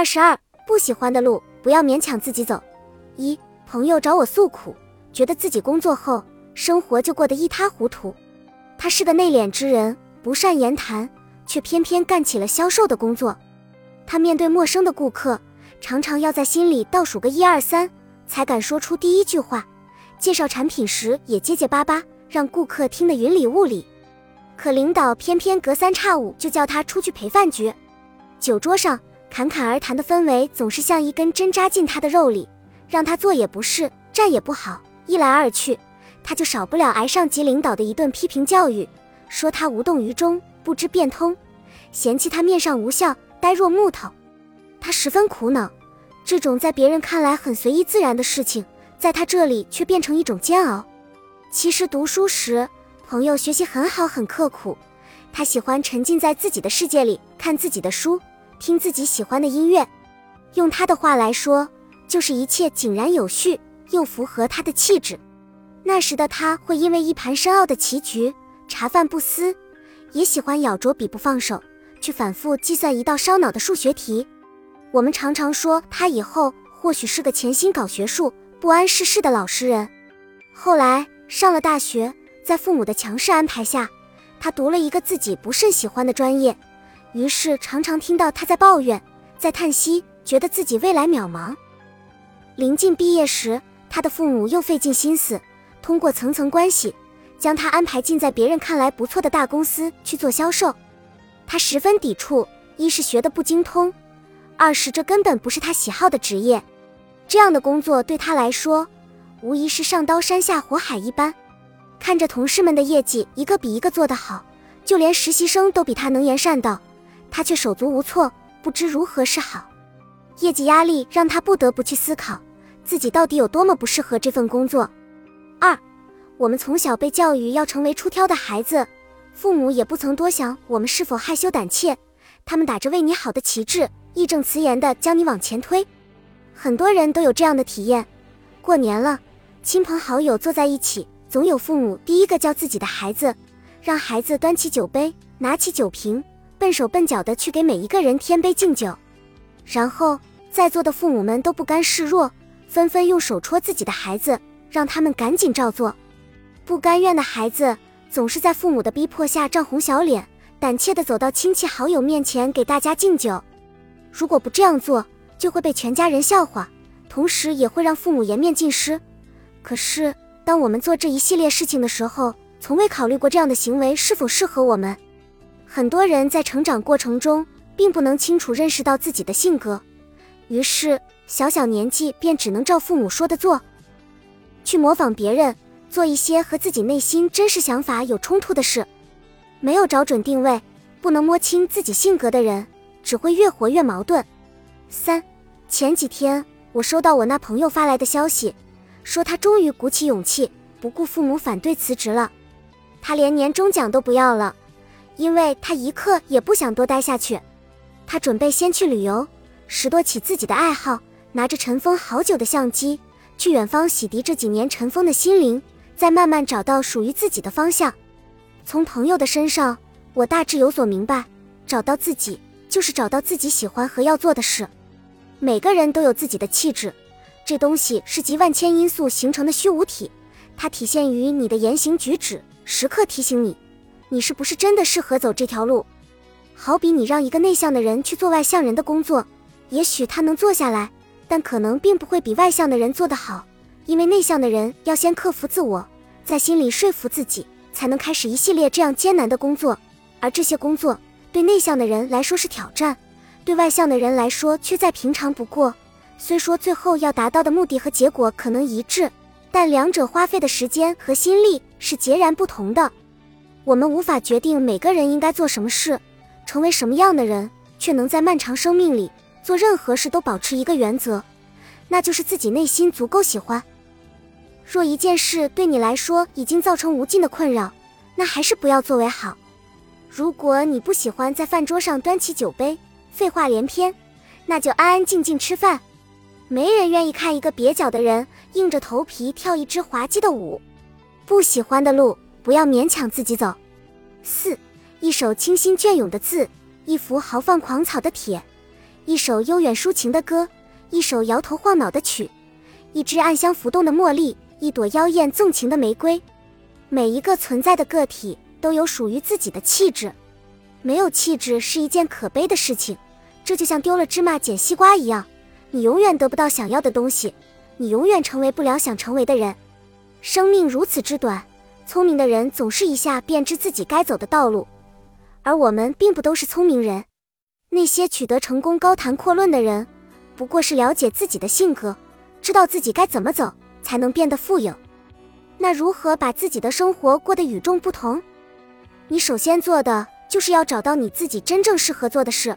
二十二，不喜欢的路不要勉强自己走。一朋友找我诉苦，觉得自己工作后生活就过得一塌糊涂。他是个内敛之人，不善言谈，却偏偏干起了销售的工作。他面对陌生的顾客，常常要在心里倒数个一二三，才敢说出第一句话。介绍产品时也结结巴巴，让顾客听得云里雾里。可领导偏偏隔三差五就叫他出去陪饭局，酒桌上侃侃而谈的氛围总是像一根针扎进他的肉里，让他坐也不是，站也不好，一来二去。他就少不了挨上级领导的一顿批评教育，说他无动于衷，不知变通，嫌弃他面上无笑，呆若木头。他十分苦恼，这种在别人看来很随意自然的事情，在他这里却变成一种煎熬。其实读书时，朋友学习很好，很刻苦，他喜欢沉浸在自己的世界里，看自己的书，听自己喜欢的音乐。用他的话来说，就是一切井然有序，又符合他的气质。那时的他会因为一盘深奥的棋局茶饭不思，也喜欢咬着笔不放手，去反复计算一道烧脑的数学题。我们常常说他以后或许是个潜心搞学术、不谙世事的老实人。后来上了大学，在父母的强势安排下，他读了一个自己不甚喜欢的专业，于是常常听到他在抱怨，在叹息，觉得自己未来渺茫。临近毕业时，他的父母又费尽心思。通过层层关系，将他安排进在别人看来不错的大公司去做销售，他十分抵触，一是学的不精通，二是这根本不是他喜好的职业。这样的工作对他来说，无疑是上刀山下火海一般。看着同事们的业绩一个比一个做得好，就连实习生都比他能言善道，他却手足无措，不知如何是好。业绩压力让他不得不去思考，自己到底有多么不适合这份工作。二，我们从小被教育要成为出挑的孩子，父母也不曾多想我们是否害羞胆怯，他们打着为你好的旗帜，义正辞严地将你往前推。很多人都有这样的体验，过年了，亲朋好友坐在一起，总有父母第一个叫自己的孩子，让孩子端起酒杯，拿起酒瓶，笨手笨脚地去给每一个人添杯敬酒，然后在座的父母们都不甘示弱，纷纷用手戳自己的孩子。让他们赶紧照做，不甘愿的孩子总是在父母的逼迫下涨红小脸，胆怯地走到亲戚好友面前给大家敬酒。如果不这样做，就会被全家人笑话，同时也会让父母颜面尽失。可是，当我们做这一系列事情的时候，从未考虑过这样的行为是否适合我们。很多人在成长过程中，并不能清楚认识到自己的性格，于是小小年纪便只能照父母说的做。去模仿别人，做一些和自己内心真实想法有冲突的事，没有找准定位，不能摸清自己性格的人，只会越活越矛盾。三，前几天我收到我那朋友发来的消息，说他终于鼓起勇气，不顾父母反对辞职了。他连年终奖都不要了，因为他一刻也不想多待下去。他准备先去旅游，拾掇起自己的爱好，拿着尘封好久的相机。去远方洗涤这几年尘封的心灵，再慢慢找到属于自己的方向。从朋友的身上，我大致有所明白：找到自己，就是找到自己喜欢和要做的事。每个人都有自己的气质，这东西是集万千因素形成的虚无体，它体现于你的言行举止，时刻提醒你，你是不是真的适合走这条路。好比你让一个内向的人去做外向人的工作，也许他能做下来。但可能并不会比外向的人做得好，因为内向的人要先克服自我，在心里说服自己，才能开始一系列这样艰难的工作。而这些工作对内向的人来说是挑战，对外向的人来说却再平常不过。虽说最后要达到的目的和结果可能一致，但两者花费的时间和心力是截然不同的。我们无法决定每个人应该做什么事，成为什么样的人，却能在漫长生命里。做任何事都保持一个原则，那就是自己内心足够喜欢。若一件事对你来说已经造成无尽的困扰，那还是不要做为好。如果你不喜欢在饭桌上端起酒杯，废话连篇，那就安安静静吃饭。没人愿意看一个蹩脚的人硬着头皮跳一支滑稽的舞。不喜欢的路，不要勉强自己走。四，一首清新隽永的字，一幅豪放狂草的帖。一首悠远抒情的歌，一首摇头晃脑的曲，一支暗香浮动的茉莉，一朵妖艳纵情的玫瑰。每一个存在的个体都有属于自己的气质，没有气质是一件可悲的事情。这就像丢了芝麻捡西瓜一样，你永远得不到想要的东西，你永远成为不了想成为的人。生命如此之短，聪明的人总是一下便知自己该走的道路，而我们并不都是聪明人。那些取得成功、高谈阔论的人，不过是了解自己的性格，知道自己该怎么走才能变得富有。那如何把自己的生活过得与众不同？你首先做的就是要找到你自己真正适合做的事。